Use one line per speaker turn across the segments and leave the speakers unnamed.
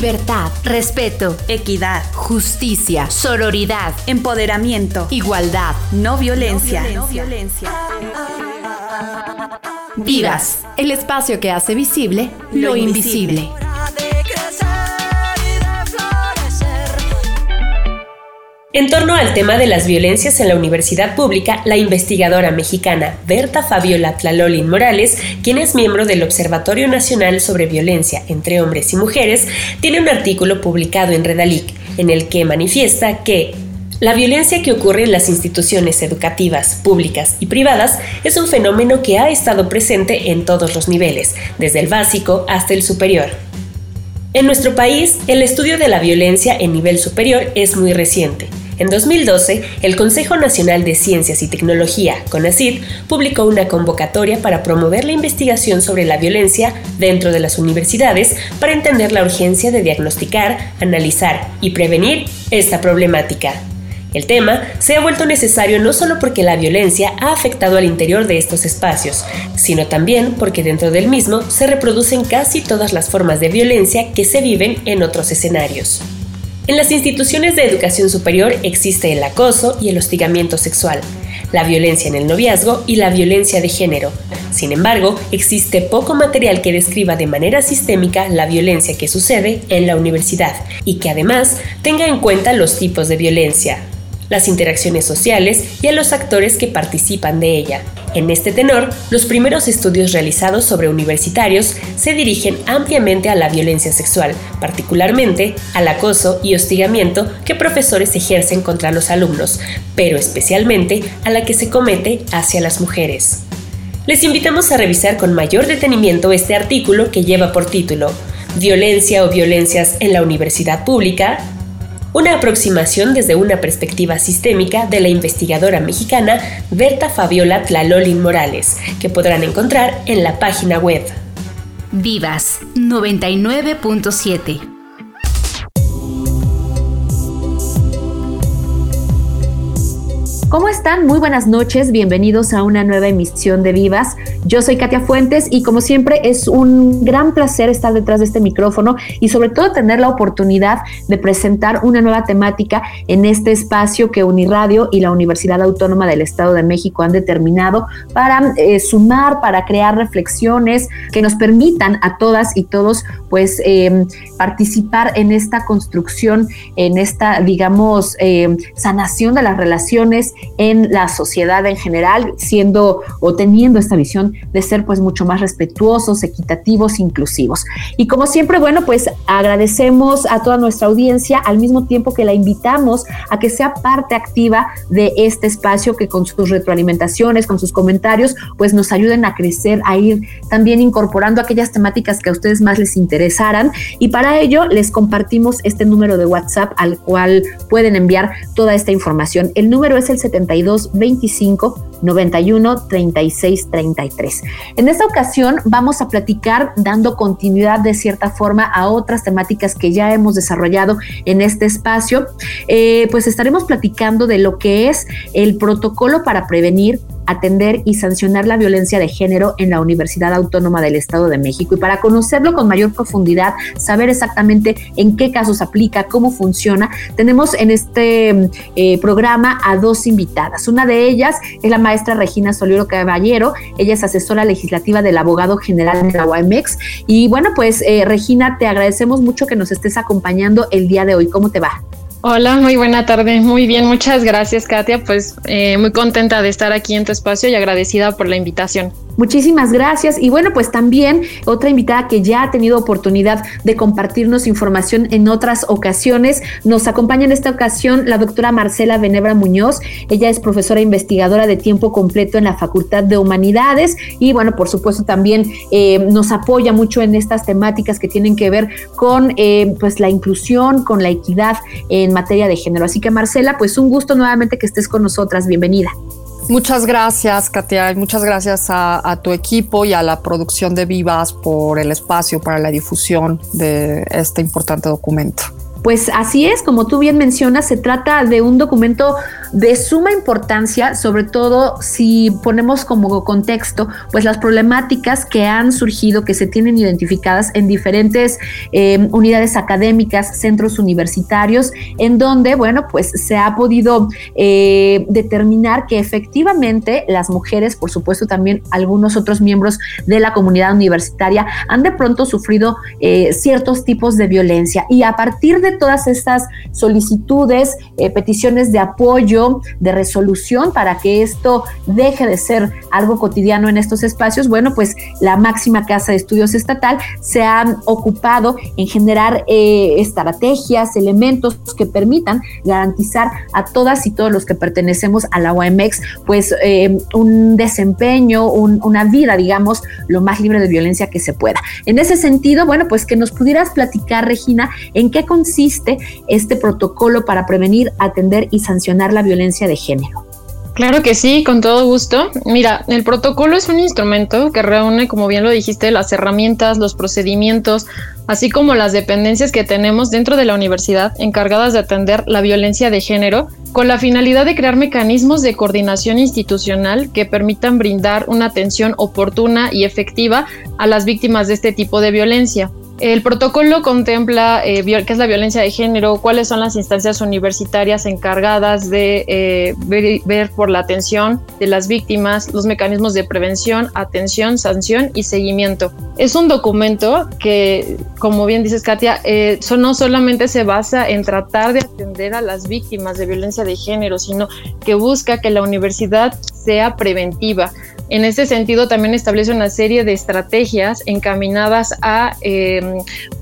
Libertad, respeto,
equidad,
justicia, sororidad,
empoderamiento,
igualdad,
no violencia.
No violencia. Vivas, el espacio que hace visible lo, invisible.
En torno al tema de las violencias en la universidad pública, la investigadora mexicana Berta Fabiola Tlalolin Morales, quien es miembro del Observatorio Nacional sobre Violencia entre Hombres y Mujeres, tiene un artículo publicado en Redalic en el que manifiesta que la violencia que ocurre en las instituciones educativas, públicas y privadas es un fenómeno que ha estado presente en todos los niveles, desde el básico hasta el superior. En nuestro país, el estudio de la violencia en nivel superior es muy reciente. En 2012, el Consejo Nacional de Ciencias y Tecnología, CONACYT, publicó una convocatoria para promover la investigación sobre la violencia dentro de las universidades para entender la urgencia de diagnosticar, analizar y prevenir esta problemática. El tema se ha vuelto necesario no solo porque la violencia ha afectado al interior de estos espacios, sino también porque dentro del mismo se reproducen casi todas las formas de violencia que se viven en otros escenarios. En las instituciones de educación superior existe el acoso y el hostigamiento sexual, la violencia en el noviazgo y la violencia de género. Sin embargo, existe poco material que describa de manera sistémica la violencia que sucede en la universidad y que además tenga en cuenta los tipos de violencia, las interacciones sociales y a los actores que participan de ella. En este tenor, los primeros estudios realizados sobre universitarios se dirigen ampliamente a la violencia sexual, particularmente al acoso y hostigamiento que profesores ejercen contra los alumnos, pero especialmente a la que se comete hacia las mujeres. Les invitamos a revisar con mayor detenimiento este artículo que lleva por título Violencia o violencias en la universidad pública, una aproximación desde una perspectiva sistémica de la investigadora mexicana Berta Fabiola Tlalolin Morales, que podrán encontrar en la página web.
Vivas 99.7 ¿Cómo están? Muy buenas noches, bienvenidos a una nueva emisión de Vivas. Yo soy Katia Fuentes y como siempre es un gran placer estar detrás de este micrófono y sobre todo tener la oportunidad de presentar una nueva temática en este espacio que Uniradio y la Universidad Autónoma del Estado de México han determinado para eh, sumar, para crear reflexiones que nos permitan a todas y todos pues em, participar en esta construcción, en esta digamos em, sanación de las relaciones en la sociedad en general, siendo o teniendo esta visión de ser pues mucho más respetuosos, equitativos, inclusivos. Y como siempre, bueno, pues agradecemos a toda nuestra audiencia al mismo tiempo que la invitamos a que sea parte activa de este espacio que con sus retroalimentaciones, con sus comentarios, pues nos ayuden a crecer, a ir también incorporando aquellas temáticas que a ustedes más les interesaran. Y para ello les compartimos este número de WhatsApp al cual pueden enviar toda esta información. El número es el 72 25 91 36 33. En esta ocasión vamos a platicar dando continuidad de cierta forma a otras temáticas que ya hemos desarrollado en este espacio. Eh, pues estaremos platicando de lo que es el protocolo para prevenir atender y sancionar la violencia de género en la Universidad Autónoma del Estado de México. Y para conocerlo con mayor profundidad, saber exactamente en qué casos aplica, cómo funciona, tenemos en este eh, programa a dos invitadas. Una de ellas es la maestra Regina Soliero Caballero. Ella es asesora legislativa del abogado general de la UAMEX. Y bueno, pues eh, Regina, te agradecemos mucho que nos estés acompañando el día de hoy. ¿Cómo te va?
Hola, muy buena tarde. Muy bien, muchas gracias, Katia. Pues eh, muy contenta de estar aquí en tu espacio y agradecida por la invitación.
Muchísimas gracias. Y bueno, pues también otra invitada que ya ha tenido oportunidad de compartirnos información en otras ocasiones. Nos acompaña en esta ocasión la doctora Marcela Venebra Muñoz. Ella es profesora investigadora de tiempo completo en la Facultad de Humanidades y bueno, por supuesto también eh, nos apoya mucho en estas temáticas que tienen que ver con eh, pues la inclusión, con la equidad en materia de género. Así que Marcela, pues un gusto nuevamente que estés con nosotras. Bienvenida.
Muchas gracias, Katia, y muchas gracias a, tu equipo y a la producción de Vivas por el espacio para la difusión de este importante documento.
Pues así es, como tú bien mencionas, se trata de un documento de suma importancia, sobre todo si ponemos como contexto, pues las problemáticas que han surgido, que se tienen identificadas en diferentes eh, unidades académicas, centros universitarios, en donde, bueno, pues se ha podido eh, determinar que efectivamente las mujeres, por supuesto también algunos otros miembros de la comunidad universitaria, han de pronto sufrido eh, ciertos tipos de violencia. Y a partir de todas estas solicitudes, peticiones de apoyo, de resolución para que esto deje de ser algo cotidiano en estos espacios, bueno, pues la máxima casa de estudios estatal se ha ocupado en generar eh, estrategias, elementos que permitan garantizar a todas y todos los que pertenecemos a la OMX, pues eh, un desempeño, una vida, digamos, lo más libre de violencia que se pueda. En ese sentido, bueno, pues que nos pudieras platicar, Regina, en qué consiste este protocolo para prevenir, atender y sancionar la violencia de género.
Claro que sí, con todo gusto. Mira, el protocolo es un instrumento que reúne, como bien lo dijiste, las herramientas, los procedimientos, así como las dependencias que tenemos dentro de la universidad encargadas de atender la violencia de género, con la finalidad de crear mecanismos de coordinación institucional que permitan brindar una atención oportuna y efectiva a las víctimas de este tipo de violencia. El protocolo contempla eh, qué es la violencia de género, cuáles son las instancias universitarias encargadas de eh, ver, por la atención de las víctimas, los mecanismos de prevención, atención, sanción y seguimiento. Es un documento que, como bien dices Katia, eh, no solamente se basa en tratar de atender a las víctimas de violencia de género, sino que busca que la universidad sea preventiva en ese sentido, también establece una serie de estrategias encaminadas a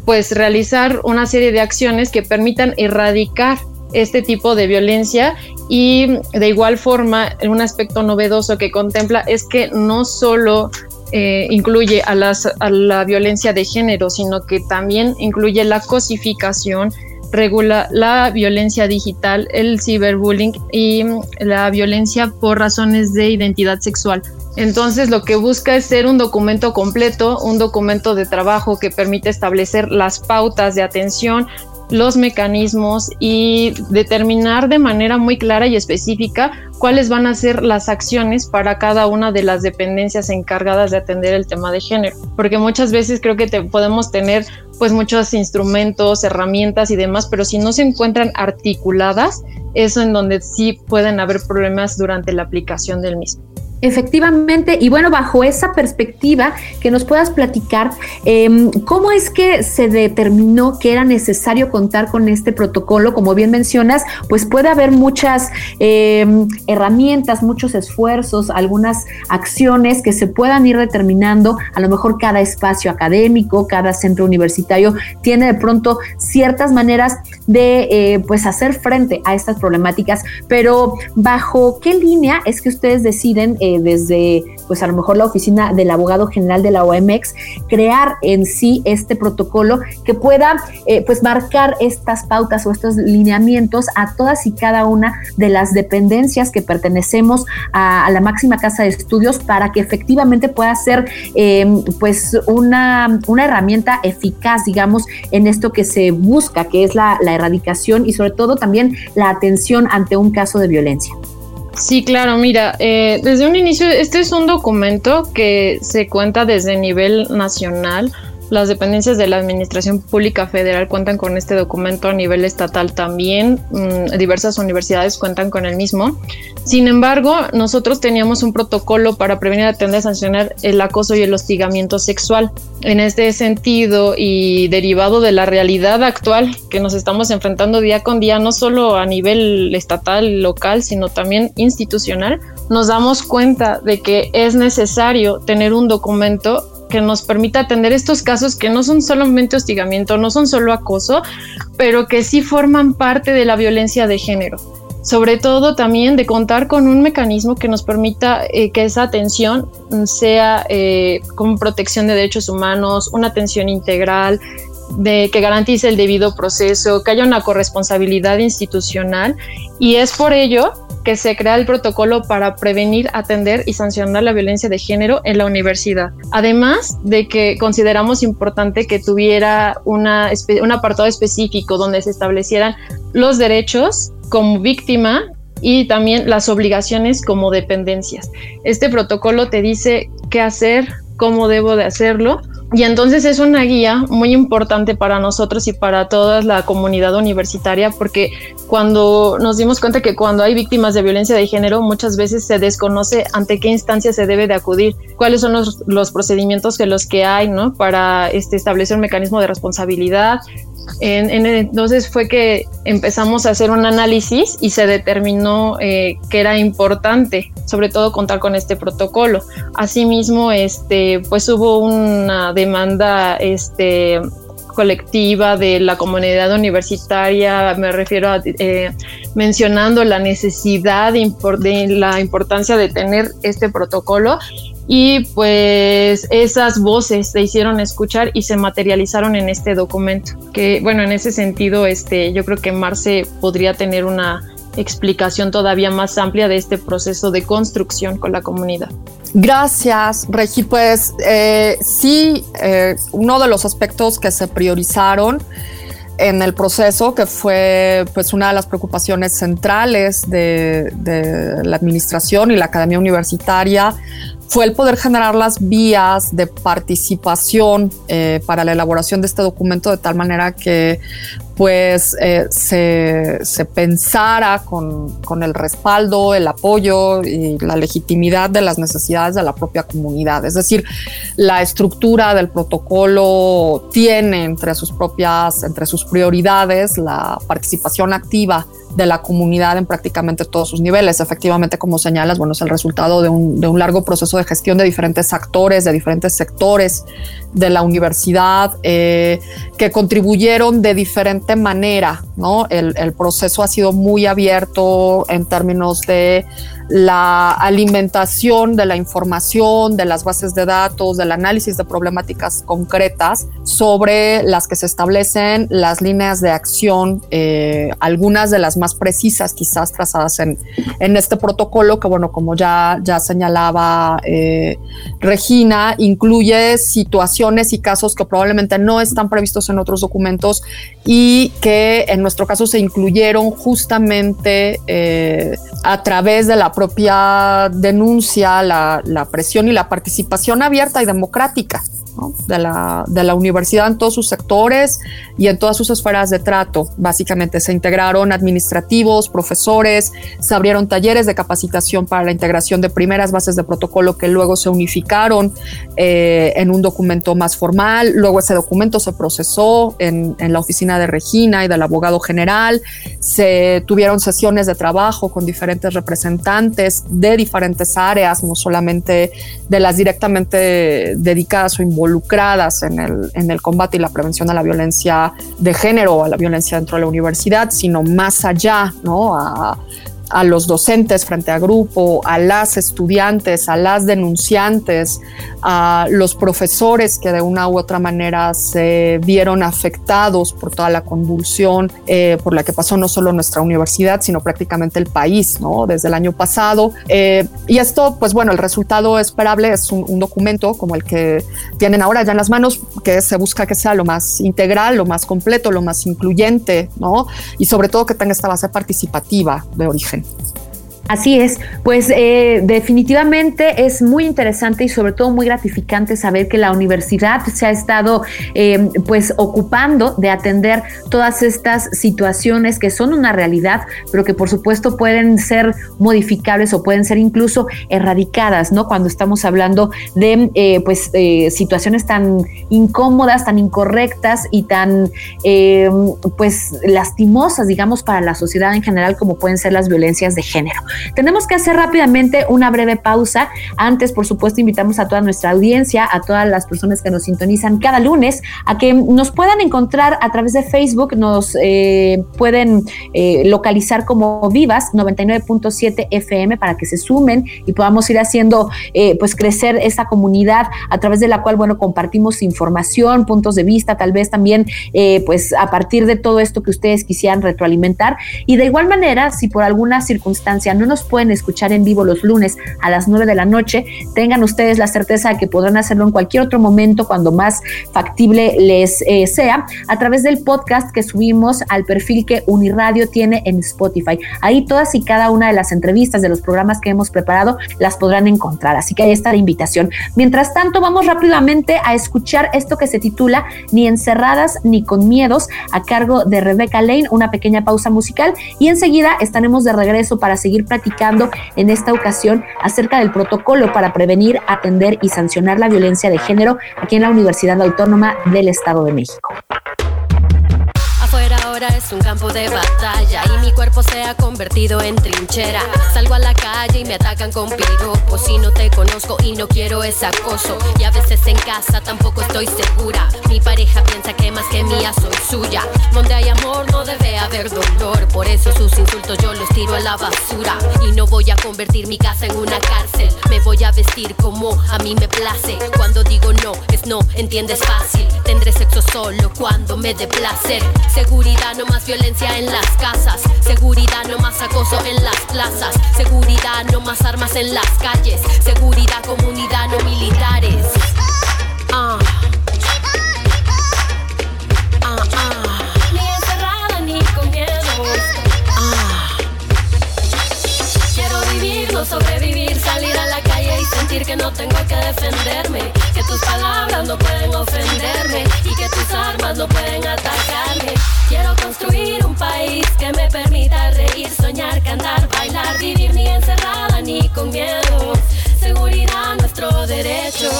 pues realizar una serie de acciones que permitan erradicar este tipo de violencia y de igual forma un aspecto novedoso que contempla es que no solo eh, incluye a, las, a la violencia de género, sino que también incluye la cosificación, regula la violencia digital, el ciberbullying y la violencia por razones de identidad sexual. Entonces lo que busca es ser un documento completo, un documento de trabajo que permite establecer las pautas de atención, los mecanismos y determinar de manera muy clara y específica cuáles van a ser las acciones para cada una de las dependencias encargadas de atender el tema de género. Porque muchas veces creo que podemos tener pues muchos instrumentos, herramientas y demás, pero si no se encuentran articuladas, eso en donde sí pueden haber problemas durante la aplicación del mismo.
Efectivamente, y bueno, bajo esa perspectiva, que nos puedas platicar em, cómo es que se determinó que era necesario contar con este protocolo. Como bien mencionas, pues puede haber muchas em, herramientas, muchos esfuerzos, algunas acciones que se puedan ir determinando. A lo mejor cada espacio académico, cada centro universitario tiene de pronto ciertas maneras de eh, pues hacer frente a estas problemáticas, pero bajo qué línea es que ustedes deciden eh, desde, pues a lo mejor la oficina del abogado general de la OMX, crear en sí este protocolo que pueda, eh, pues marcar estas pautas o estos lineamientos a todas y cada una de las dependencias que pertenecemos a, la máxima casa de estudios para que efectivamente pueda ser, em, pues una, una herramienta eficaz, digamos, en esto que se busca, que es la, la erradicación y sobre todo también la atención ante un caso de violencia.
Sí, claro, mira, eh, desde un inicio, este es un documento que se cuenta desde nivel nacional las dependencias de la Administración Pública Federal cuentan con este documento a nivel estatal también. Mm, diversas universidades cuentan con el mismo. Sin embargo, nosotros teníamos un protocolo para prevenir, atender, sancionar el acoso y el hostigamiento sexual. En este sentido y derivado de la realidad actual que nos estamos enfrentando día con día, no solo a nivel estatal, local, sino también institucional, nos damos cuenta de que es necesario tener un documento que nos permita atender estos casos que no son solamente hostigamiento, no son solo acoso, pero que sí forman parte de la violencia de género. Sobre todo también de contar con un mecanismo que nos permita eh, que esa atención sea eh, con protección de derechos humanos, una atención integral, que garantice el debido proceso, que haya una corresponsabilidad institucional y es por ello que se crea el protocolo para prevenir, atender y sancionar la violencia de género en la universidad. Además de que consideramos importante que tuviera un apartado específico donde se establecieran los derechos como víctima y también las obligaciones como dependencias. Este protocolo te dice qué hacer, cómo debo de hacerlo. Y entonces es una guía muy importante para nosotros y para toda la comunidad universitaria porque cuando nos dimos cuenta que cuando hay víctimas de violencia de género muchas veces se desconoce ante qué instancia se debe de acudir, cuáles son los, los procedimientos que los que hay ¿no? para este, establecer un mecanismo de responsabilidad, en, entonces fue que empezamos a hacer un análisis y se determinó eh, que era importante, sobre todo contar con este protocolo. Asimismo, este, pues hubo una demanda, este, colectiva de la comunidad universitaria, me refiero a eh, mencionando la necesidad de, la importancia de tener este protocolo y pues esas voces se hicieron escuchar y se materializaron en este documento que bueno en ese sentido este yo creo que Marce podría tener una explicación todavía más amplia de este proceso de construcción con la comunidad.
Gracias, Regi. Pues eh, sí, eh, uno de los aspectos que se priorizaron en el proceso, que fue pues una de las preocupaciones centrales de, de la administración y la academia universitaria, fue el poder generar las vías de participación eh, para la elaboración de este documento de tal manera que pues eh, se, pensara con, con, el respaldo, el apoyo y la legitimidad de las necesidades de la propia comunidad. Es decir, la estructura del protocolo tiene entre sus propias, entre sus prioridades la participación activa de la comunidad en prácticamente todos sus niveles. Efectivamente, como señalas, bueno, es el resultado de un, de un largo proceso de gestión de diferentes actores, de diferentes sectores de la universidad, eh, que contribuyeron de diferente manera, ¿no? El, el proceso ha sido muy abierto en términos de la alimentación de la información, de las bases de datos, del análisis de problemáticas concretas sobre las que se establecen las líneas de acción, eh, algunas de las más precisas quizás trazadas en, en, este protocolo, que bueno, como ya, ya señalaba eh, Regina, incluye situaciones y casos que probablemente no están previstos en otros documentos y que en nuestro caso se incluyeron justamente eh, a través de la propia denuncia, la, la presión y la participación abierta y democrática de, la, de, la, universidad en todos sus sectores y en todas sus esferas de trato. Básicamente se integraron administrativos, profesores, se abrieron talleres de capacitación para la integración de primeras bases de protocolo que luego se unificaron eh, en un documento más formal. Luego ese documento se procesó en, en la oficina de Regina y del abogado general. Se tuvieron sesiones de trabajo con diferentes representantes de diferentes áreas, no solamente de las directamente dedicadas o involucradas involucradas en el, en el combate y la prevención a la violencia de género o a la violencia dentro de la universidad, sino más allá, ¿no? A, a los docentes frente a grupo, a las estudiantes, a las denunciantes, a los profesores que de una u otra manera se vieron afectados por toda la convulsión eh, por la que pasó no solo nuestra universidad, sino prácticamente el país, ¿no? Desde el año pasado. Eh, y esto, pues bueno, el resultado esperable es un, un, documento como el que tienen ahora ya en las manos, que se busca que sea lo más integral, lo más completo, lo más incluyente, ¿no? Y sobre todo que tenga esta base participativa de origen. listen.
Así es, pues eh, definitivamente es muy interesante y sobre todo muy gratificante saber que la universidad se ha estado eh, pues ocupando de atender todas estas situaciones que son una realidad, pero que por supuesto pueden ser modificables o pueden ser incluso erradicadas, ¿no? Cuando estamos hablando de eh, pues situaciones tan incómodas, tan incorrectas y tan pues lastimosas, digamos, para la sociedad en general como pueden ser las violencias de género. Tenemos que hacer rápidamente una breve pausa. Antes, por supuesto, invitamos a toda nuestra audiencia, a todas las personas que nos sintonizan cada lunes, a que nos puedan encontrar a través de Facebook, nos eh, pueden eh, localizar como Vivas 99.7 FM para que se sumen y podamos ir haciendo, eh, pues, crecer esta comunidad a través de la cual, bueno, compartimos información, puntos de vista, tal vez también, pues, a partir de todo esto que ustedes quisieran retroalimentar. Y de igual manera, si por alguna circunstancia no nos pueden escuchar en vivo los lunes a las 9 de la noche, tengan ustedes la certeza de que podrán hacerlo en cualquier otro momento cuando más factible les eh, sea, a través del podcast que subimos al perfil que Uniradio tiene en Spotify. Ahí todas y cada una de las entrevistas de los programas que hemos preparado las podrán encontrar. Así que ahí está la invitación. Mientras tanto, vamos rápidamente a escuchar esto que se titula Ni encerradas ni con miedos a cargo de Rebecca Lane, una pequeña pausa musical y enseguida estaremos de regreso para seguir en esta ocasión acerca del protocolo para prevenir, atender y sancionar la violencia de género aquí en la Universidad Autónoma del Estado de México
ahora es un campo de batalla y mi cuerpo se ha convertido en trinchera. Salgo a la calle y me atacan con piropos si no te conozco y no quiero ese acoso. Y a veces en casa tampoco estoy segura. Mi pareja piensa que más que mía soy suya. Donde hay amor no debe haber dolor, por eso sus insultos yo los tiro a la basura. Y no voy a convertir mi casa en una cárcel. Me voy a vestir como a mí me place. Cuando digo no, es no, entiendes fácil. Tendré sexo solo cuando me dé placer. Seguridad Seguridad, no más violencia en las casas. Seguridad, no más acoso en las plazas. Seguridad, no más armas en las calles. Seguridad, comunidad, no militares. Ah. Ah, ah. Ni encerrada ni con miedo. Ah. Quiero vivir, no sobrevivir, que no tengo que defenderme. Que tus palabras no pueden ofenderme y que tus armas no pueden atacarme. Quiero construir un país que me permita reír, soñar, cantar, bailar, vivir ni encerrada ni con miedo. Seguridad, nuestro derecho.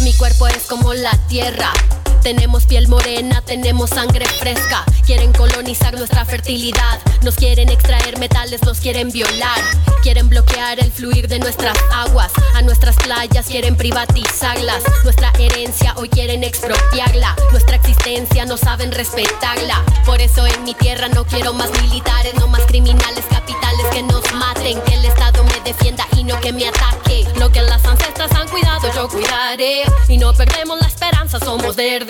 Mi cuerpo es como la tierra tenemos piel morena, tenemos sangre fresca. Quieren colonizar nuestra fertilidad. Nos quieren extraer metales, nos quieren violar. Quieren bloquear el fluir de nuestras aguas. A nuestras playas quieren privatizarlas. Nuestra herencia hoy quieren expropiarla. Nuestra existencia no saben respetarla. Por eso en mi tierra no quiero más militares, no más criminales capitales que nos maten. Que el Estado me defienda y no que me ataque. Lo que las ancestras han cuidado, yo cuidaré. Y no perdemos la esperanza, somos verdes.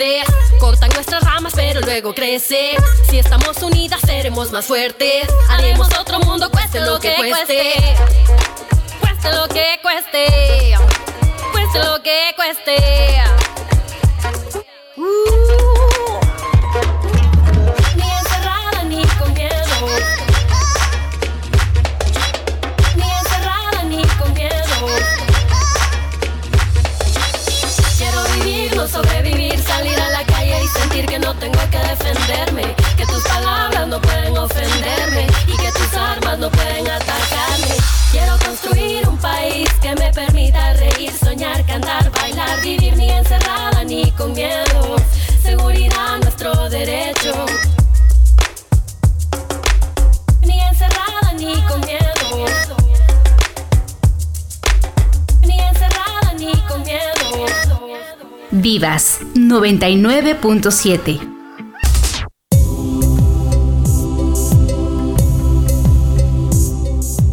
Cortan nuestras ramas, pero luego crece. Si estamos unidas, seremos más fuertes. Haremos otro mundo, cueste lo que cueste. Cueste lo que cueste. Cueste lo que cueste. que defenderme, que tus palabras no pueden ofenderme y que tus armas no pueden atacarme. Quiero construir un país que me permita reír, soñar, cantar, bailar, vivir ni encerrada ni con miedo. Seguridad, nuestro derecho. Ni encerrada ni con miedo. Ni encerrada ni con miedo.
Vivas 99.7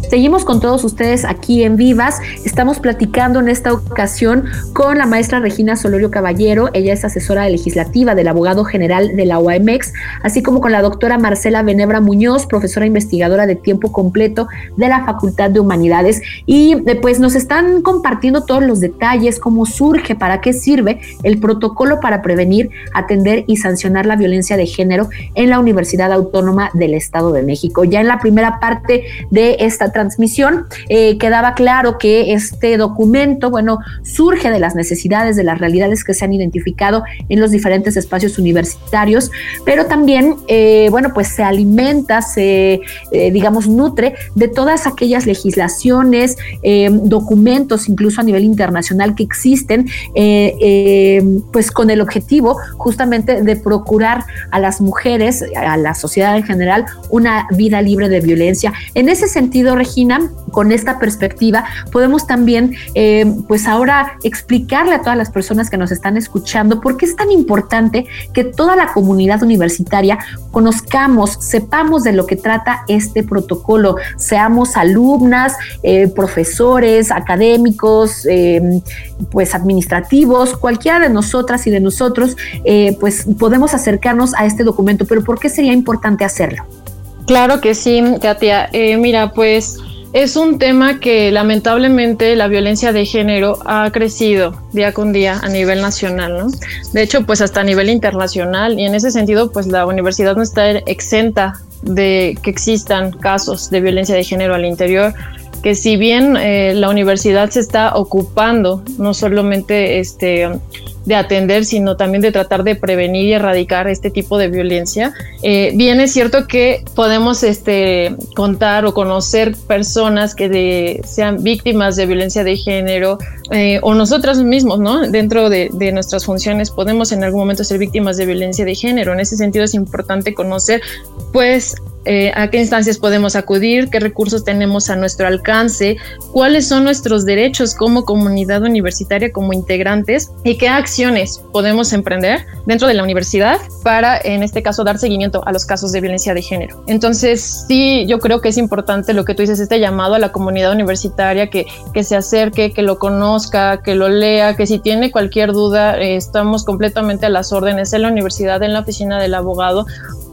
Seguimos con todos ustedes aquí en Vivas. Estamos platicando en esta ocasión con la maestra Regina Solorio Caballero. Ella es asesora legislativa del abogado general de la OAMEX, así como con la doctora Marcela Benebra Muñoz, profesora investigadora de tiempo completo de la Facultad de Humanidades. Y eh, pues nos están compartiendo todos los detalles, cómo surge, para qué sirve el protocolo para prevenir, atender y sancionar la violencia de género en la Universidad Autónoma del Estado de México. Ya en la primera parte de esta transmisión, eh, quedaba claro que este documento, bueno, surge de las necesidades, de las realidades que se han identificado en los diferentes espacios universitarios, pero también, eh, bueno, pues se alimenta, se, eh, digamos, nutre de todas aquellas legislaciones, documentos, incluso a nivel internacional que existen, pues con el objetivo justamente de procurar a las mujeres, a la sociedad en general, una vida libre de violencia. En ese sentido, con esta perspectiva, podemos también, eh, pues ahora explicarle a todas las personas que nos están escuchando por qué es tan importante que toda la comunidad universitaria conozcamos, sepamos de lo que trata este protocolo, seamos alumnas, eh, profesores, académicos, eh, pues administrativos, cualquiera de nosotras y de nosotros, pues podemos acercarnos a este documento, pero ¿por qué sería importante hacerlo?
Claro que sí, Katia. mira, pues es un tema que lamentablemente la violencia de género ha crecido día con día a nivel nacional, ¿no? De hecho, pues hasta a nivel internacional y en ese sentido, pues la universidad no está exenta de que existan casos de violencia de género al interior que si bien eh, la universidad se está ocupando no solamente este, de atender, sino también de tratar de prevenir y erradicar este tipo de violencia. Eh, bien es cierto que podemos este, contar o conocer personas que sean víctimas de violencia de género eh, o nosotras mismos, ¿no? Dentro de, de, nuestras funciones podemos en algún momento ser víctimas de violencia de género. En ese sentido es importante conocer, pues, eh, a qué instancias podemos acudir, qué recursos tenemos a nuestro alcance, cuáles son nuestros derechos como comunidad universitaria, como integrantes y qué acciones podemos emprender dentro de la universidad para, en este caso, dar seguimiento a los casos de violencia de género. Entonces, sí, yo creo que es importante lo que tú dices, este llamado a la comunidad universitaria que, que se acerque, que lo conozca, que lo lea, que si tiene cualquier duda, eh, estamos completamente a las órdenes en la universidad, en la oficina del abogado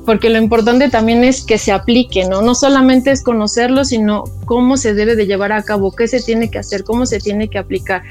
porque lo importante también es que se aplique, ¿no? No solamente es conocerlo, sino cómo se debe de llevar a cabo, qué se tiene que hacer, cómo se tiene que aplicar.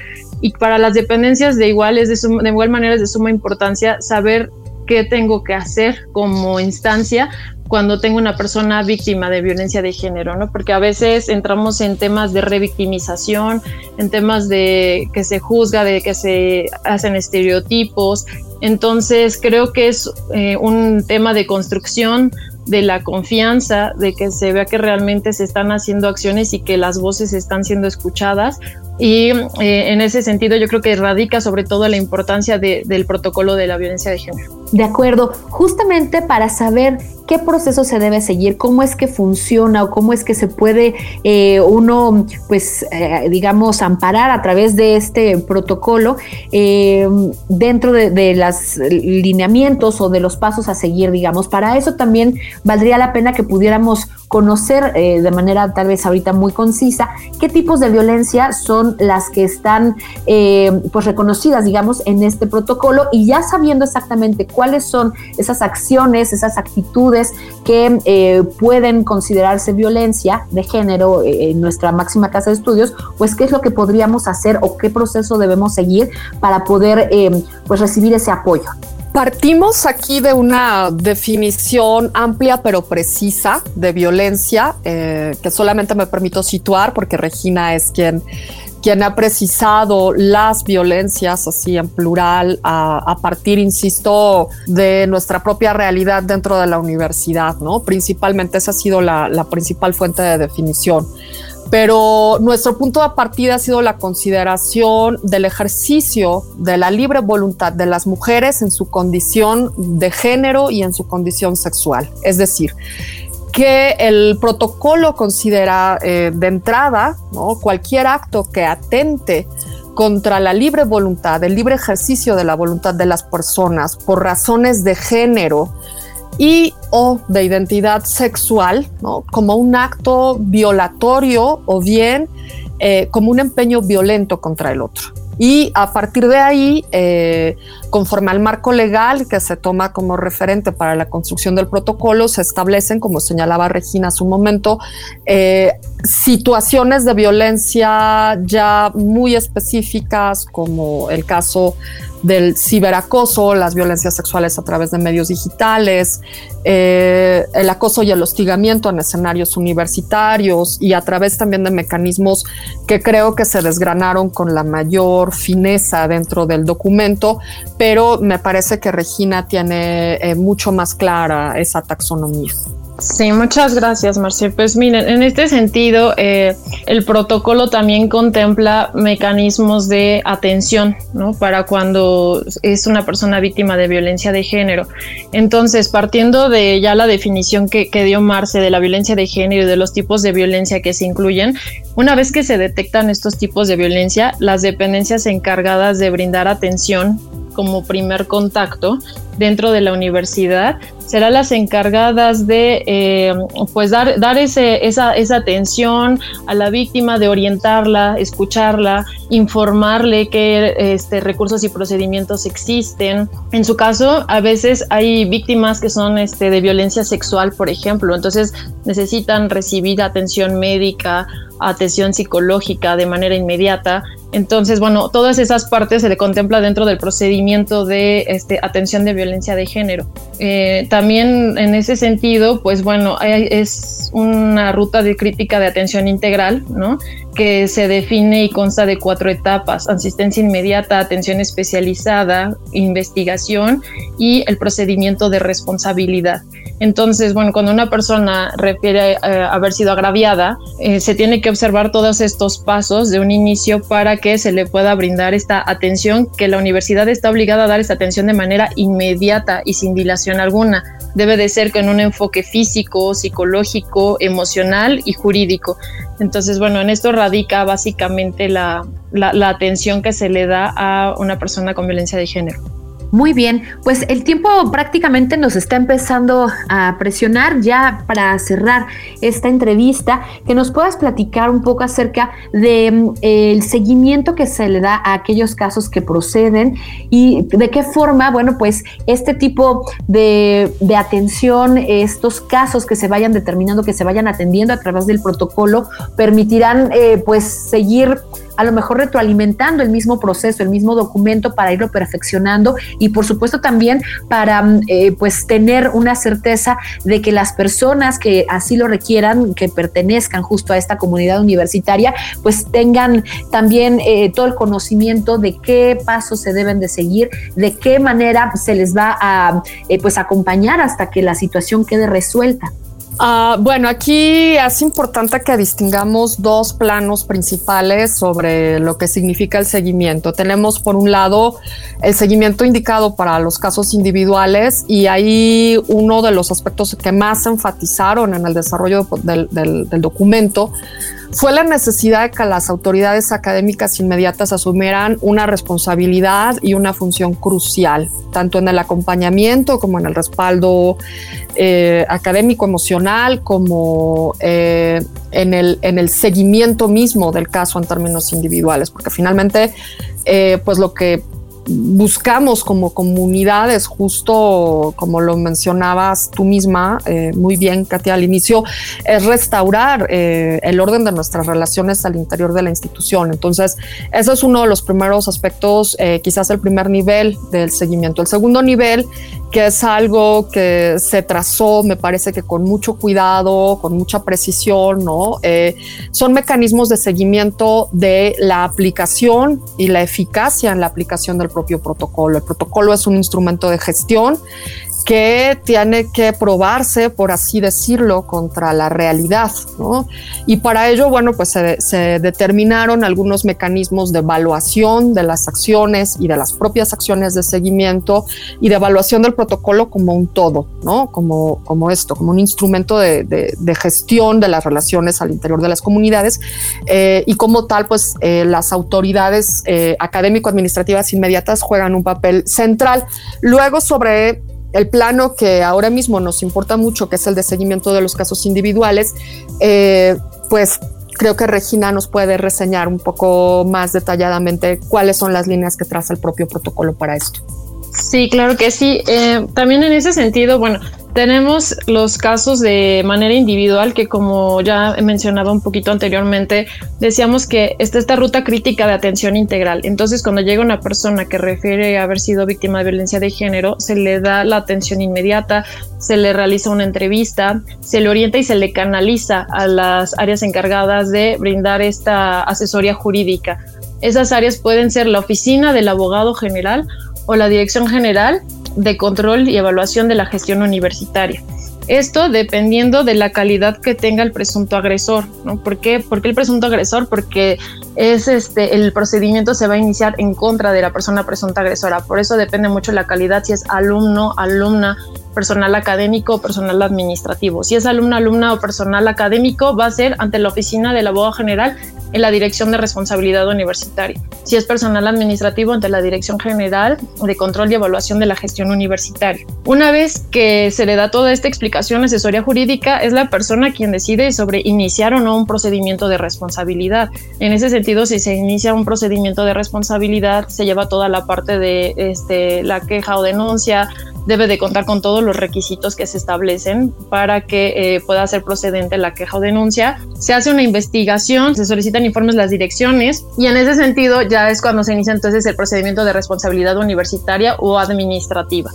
Y para las dependencias de igual, es de, de igual manera es de suma importancia saber qué tengo que hacer como instancia cuando tengo una persona víctima de violencia de género, ¿no? Porque a veces entramos en temas de revictimización, en temas de que se juzga, de que se hacen estereotipos. Entonces creo que es eh, un tema de construcción de la confianza, de que se vea que realmente se están haciendo acciones y que las voces están siendo escuchadas. Y eh, en ese sentido yo creo que radica sobre todo la importancia del protocolo de la violencia de género.
De acuerdo, justamente para saber qué proceso se debe seguir, cómo es que funciona o cómo es que se puede eh, uno, pues, eh, digamos, amparar a través de este protocolo dentro de, de los lineamientos o de los pasos a seguir, digamos. Para eso también valdría la pena que pudiéramos conocer de manera tal vez ahorita muy concisa qué tipos de violencia son las que están pues reconocidas, digamos, en este protocolo y ya sabiendo exactamente cuáles son esas acciones, esas actitudes, que eh, pueden considerarse violencia de género eh, en nuestra máxima casa de estudios, pues qué es lo que podríamos hacer o qué proceso debemos seguir para poder eh, pues recibir ese apoyo.
Partimos aquí de una definición amplia pero precisa de violencia que solamente me permito situar porque Regina es quien quien ha precisado las violencias, así en plural, a, partir, insisto, de nuestra propia realidad dentro de la universidad, ¿no? Principalmente esa ha sido la, la principal fuente de definición pero nuestro punto de partida ha sido la consideración del ejercicio de la libre voluntad de las mujeres en su condición de género y en su condición sexual. Es decir, que el protocolo considera eh, de entrada cualquier acto que atente contra la libre voluntad, el libre ejercicio de la voluntad de las personas por razones de género y o de identidad sexual, como un acto violatorio o bien eh, como un empeño violento contra el otro. Y a partir de ahí, eh, conforme al marco legal que se toma como referente para la construcción del protocolo, se establecen, como señalaba Regina hace un momento, eh, situaciones de violencia ya muy específicas, como el caso del ciberacoso, las violencias sexuales a través de medios digitales, eh, el acoso y el hostigamiento en escenarios universitarios y a través también de mecanismos que creo que se desgranaron con la mayor fineza dentro del documento, pero me parece que Regina tiene eh, mucho más clara esa taxonomía.
Sí, muchas gracias, Marcel. Pues miren, en este sentido, eh, el protocolo también contempla mecanismos de atención, ¿no? Para cuando es una persona víctima de violencia de género. Entonces, partiendo de ya la definición que, que dio Marce de la violencia de género y de los tipos de violencia que se incluyen, una vez que se detectan estos tipos de violencia, las dependencias encargadas de brindar atención como primer contacto dentro de la universidad serán las encargadas de eh, pues dar, dar ese, esa, esa atención a la víctima, de orientarla, escucharla, informarle qué este, recursos y procedimientos existen. En su caso, a veces hay víctimas que son este, de violencia sexual, por ejemplo, entonces necesitan recibir atención médica, atención psicológica de manera inmediata entonces, bueno, todas esas partes se le contempla dentro del procedimiento de este, atención de violencia de género. Eh, también en ese sentido, pues bueno, es una ruta de crítica de atención integral, ¿no? Que se define y consta de cuatro etapas, asistencia inmediata, atención especializada, investigación y el procedimiento de responsabilidad. Entonces, bueno, cuando una persona refiere a eh, haber sido agraviada, eh, se tiene que observar todos estos pasos de un inicio para que se le pueda brindar esta atención, que la universidad está obligada a dar esta atención de manera inmediata y sin dilación alguna. Debe de ser con un enfoque físico, psicológico, emocional y jurídico. Entonces, bueno, en esto radica básicamente la atención que se le da a una persona con violencia de género.
Muy bien, pues el tiempo prácticamente nos está empezando a presionar ya para cerrar esta entrevista, que nos puedas platicar un poco acerca del mm, seguimiento que se le da a aquellos casos que proceden y de qué forma, bueno, pues este tipo de, atención, estos casos que se vayan determinando, que se vayan atendiendo a través del protocolo, permitirán eh, pues seguir a lo mejor retroalimentando el mismo proceso, el mismo documento para irlo perfeccionando y por supuesto también para mm, eh, pues tener una certeza de que las personas que así lo requieran, que pertenezcan justo a esta comunidad universitaria, pues tengan también eh, todo el conocimiento de qué pasos se deben de seguir, de qué manera se les va a eh, pues acompañar hasta que la situación quede resuelta.
Ah, bueno, aquí es importante que distingamos dos planos principales sobre lo que significa el seguimiento. Tenemos por un lado el seguimiento indicado para los casos individuales y ahí uno de los aspectos que más enfatizaron en el desarrollo del documento fue la necesidad de que las autoridades académicas inmediatas asumieran una responsabilidad y una función crucial, tanto en el acompañamiento como en el respaldo eh, académico emocional, como eh, en, el, en el seguimiento mismo del caso en términos individuales, porque finalmente, eh, pues lo que buscamos como comunidades, justo como lo mencionabas tú misma, eh, muy bien, Katia, al inicio, es restaurar eh, el orden de nuestras relaciones al interior de la institución. Entonces, ese es uno de los primeros aspectos, eh, quizás el primer nivel del seguimiento. El segundo nivel que es algo que se trazó, me parece que con mucho cuidado, con mucha precisión, ¿no? Eh, son mecanismos de seguimiento de la aplicación y la eficacia en la aplicación del propio protocolo. El protocolo es un instrumento de gestión que tiene que probarse, por así decirlo, contra la realidad. ¿no? Y para ello, bueno, pues se, determinaron algunos mecanismos de evaluación de las acciones y de las propias acciones de seguimiento y de evaluación del protocolo como un todo, ¿no? Como, como esto, como un instrumento de, gestión de las relaciones al interior de las comunidades. Eh, y como tal, pues eh, las autoridades eh, académico-administrativas inmediatas juegan un papel central. Luego, sobre el plano que ahora mismo nos importa mucho, que es el de seguimiento de los casos individuales, eh, pues creo que Regina nos puede reseñar un poco más detalladamente cuáles son las líneas que traza el propio protocolo para esto.
Sí, claro que sí. Eh, también en ese sentido, bueno, tenemos los casos de manera individual que como ya mencionaba un poquito anteriormente, decíamos que está esta ruta crítica de atención integral. Entonces, cuando llega una persona que refiere a haber sido víctima de violencia de género, se le da la atención inmediata, se le realiza una entrevista, se le orienta y se le canaliza a las áreas encargadas de brindar esta asesoría jurídica. Esas áreas pueden ser la oficina del abogado general o la dirección general de control y evaluación de la gestión universitaria. Esto dependiendo de la calidad que tenga el presunto agresor, ¿no? ¿Por qué? el presunto agresor? Porque es este, el procedimiento se va a iniciar en contra de la persona presunta agresora. Por eso depende mucho la calidad, si es alumno, alumna, personal académico o personal administrativo. Si es alumno, alumna o personal académico, va a ser ante la oficina del abogado general en la Dirección de Responsabilidad Universitaria. Si es personal administrativo, ante la Dirección General de Control y Evaluación de la Gestión Universitaria. Una vez que se le da toda esta explicación, asesoría jurídica, es la persona quien decide sobre iniciar o no un procedimiento de responsabilidad. En ese sentido, si se inicia un procedimiento de responsabilidad, se lleva toda la parte de este, la queja o denuncia, debe de contar con todos los requisitos que se establecen para que eh, pueda ser procedente la queja o denuncia. Se hace una investigación, se solicitan informes las direcciones y en ese sentido ya es cuando se inicia entonces el procedimiento de responsabilidad universitaria o administrativa.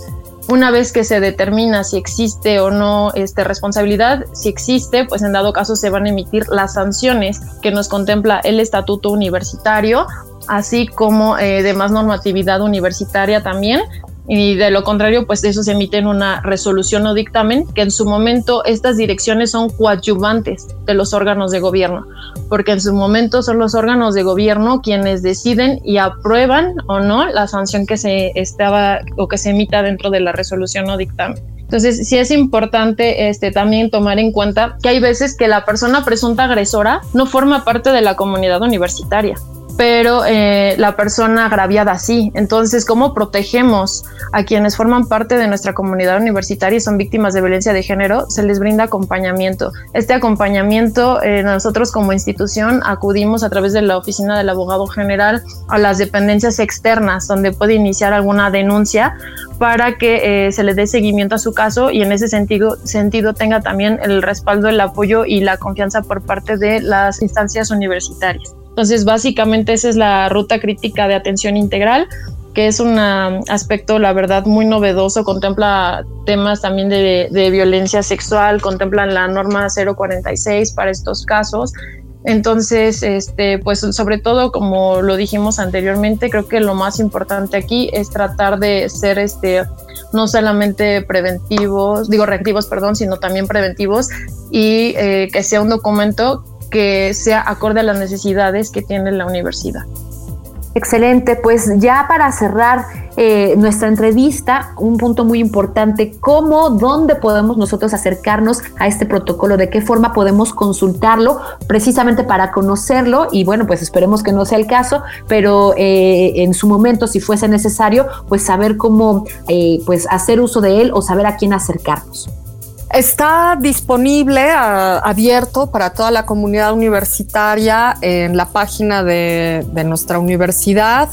Una vez que se determina si existe o no este, responsabilidad, si existe, pues en dado caso se van a emitir las sanciones que nos contempla el estatuto universitario, así como eh, demás normatividad universitaria también, y de lo contrario, pues eso se emite en una resolución o dictamen, que en su momento estas direcciones son coadyuvantes de los órganos de gobierno, porque en su momento son los órganos de gobierno quienes deciden y aprueban o no la sanción que se estaba o que se emita dentro de la resolución o dictamen. Entonces, sí es importante este, también tomar en cuenta que hay veces que la persona presunta agresora no forma parte de la comunidad universitaria pero eh, la persona agraviada sí. Entonces, ¿cómo protegemos a quienes forman parte de nuestra comunidad universitaria y son víctimas de violencia de género? Se les brinda acompañamiento. Este acompañamiento, eh, nosotros como institución acudimos a través de la oficina del abogado general a las dependencias externas, donde puede iniciar alguna denuncia para que eh, se le dé seguimiento a su caso y en ese sentido, sentido tenga también el respaldo, el apoyo y la confianza por parte de las instancias universitarias. Entonces, básicamente esa es la ruta crítica de atención integral, que es un aspecto, la verdad, muy novedoso, contempla temas también de, violencia sexual, contempla la norma 046 para estos casos. Entonces, este, pues sobre todo, como lo dijimos anteriormente, creo que lo más importante aquí es tratar de ser este, no solamente preventivos, digo reactivos, perdón, sino también preventivos y eh, que sea un documento que sea acorde a las necesidades que tiene la universidad.
Excelente, pues ya para cerrar eh, nuestra entrevista, un punto muy importante, cómo, dónde podemos nosotros acercarnos a este protocolo, de qué forma podemos consultarlo precisamente para conocerlo y bueno, pues esperemos que no sea el caso, pero eh, en su momento, si fuese necesario, pues saber cómo eh, pues hacer uso de él o saber a quién acercarnos.
Está disponible, abierto para toda la comunidad universitaria en la página de, nuestra universidad,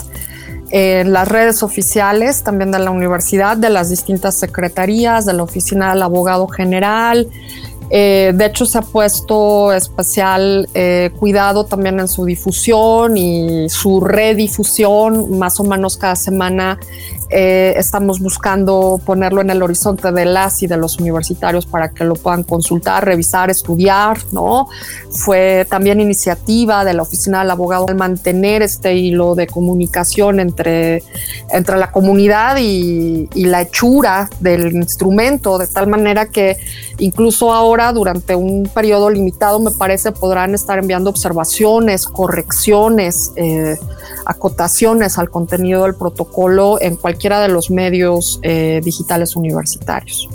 en las redes oficiales también de la universidad, de las distintas secretarías, de la oficina del abogado general, eh, de hecho, se ha puesto especial eh, cuidado también en su difusión y su redifusión. Más o menos cada semana eh, estamos buscando ponerlo en el horizonte de las y de los universitarios para que lo puedan consultar, revisar, estudiar. ¿no? Fue también iniciativa de la Oficina del Abogado al mantener este hilo de comunicación entre, entre la comunidad y, y la hechura del instrumento, de tal manera que incluso ahora durante un periodo limitado, me parece, podrán estar enviando observaciones, correcciones, eh, acotaciones al contenido del protocolo en cualquiera de los medios eh, digitales universitarios.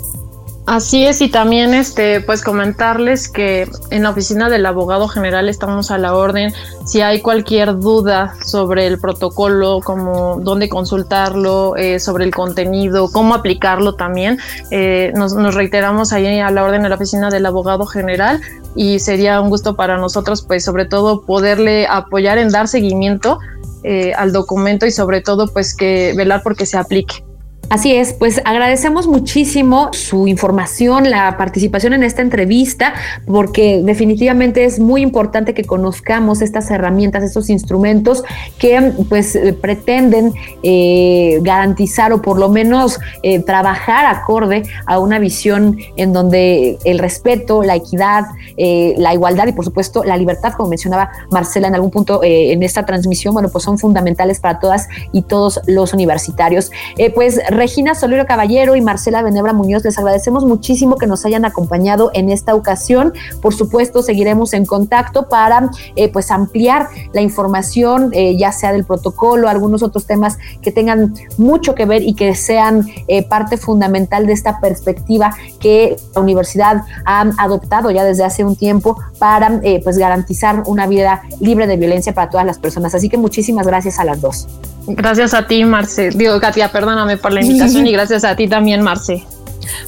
Así es, y también este, pues comentarles que en la oficina del abogado general estamos a la orden. Si hay cualquier duda sobre el protocolo, como dónde consultarlo, eh, sobre el contenido, cómo aplicarlo también, eh, nos, reiteramos ahí a la orden de la oficina del abogado general y sería un gusto para nosotros, pues sobre todo poderle apoyar en dar seguimiento eh, al documento y sobre todo pues que velar porque se aplique.
Así es, pues agradecemos muchísimo su información, la participación en esta entrevista, porque definitivamente es muy importante que conozcamos estas herramientas, estos instrumentos que pues eh, pretenden eh, garantizar o por lo menos eh, trabajar acorde a una visión en donde el respeto, la equidad, la igualdad y por supuesto la libertad, como mencionaba Marcela en algún punto en esta transmisión, bueno, pues son fundamentales para todas y todos los universitarios. pues Regina Solero Caballero y Marcela Benebra Muñoz, les agradecemos muchísimo que nos hayan acompañado en esta ocasión. Por supuesto, seguiremos en contacto para eh, pues ampliar la información, eh, ya sea del protocolo, algunos otros temas que tengan mucho que ver y que sean eh, parte fundamental de esta perspectiva que la universidad ha adoptado ya desde hace un tiempo para pues garantizar una vida libre de violencia para todas las personas. Así que muchísimas gracias a las dos.
Gracias a ti, Marce. Digo, Katia, perdóname por la invitación y gracias a ti también, Marce.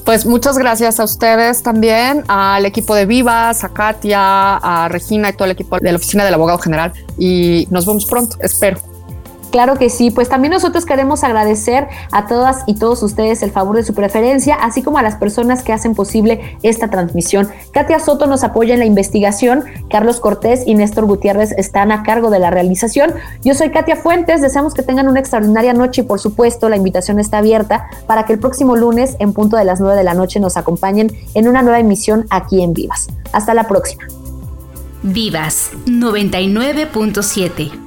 Pues muchas gracias a ustedes también, al equipo de Vivas, a Katia, a Regina y todo el equipo de la oficina del abogado general. Y nos vemos pronto, espero.
Claro que sí, pues también nosotros queremos agradecer a todas y todos ustedes el favor de su preferencia, así como a las personas que hacen posible esta transmisión. Katia Soto nos apoya en la investigación, Carlos Cortés y Néstor Gutiérrez están a cargo de la realización. Yo soy Katia Fuentes, deseamos que tengan una extraordinaria noche y por supuesto la invitación está abierta para que el próximo lunes en punto de las 9 de la noche nos acompañen en una nueva emisión aquí en Vivas. Hasta la próxima.
Vivas 99.7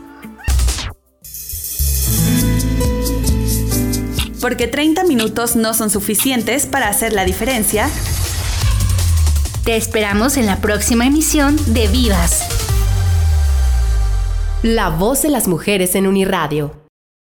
Porque 30 minutos no son suficientes para hacer la diferencia.
Te esperamos en la próxima emisión de Vivas.
La voz de las mujeres en Uniradio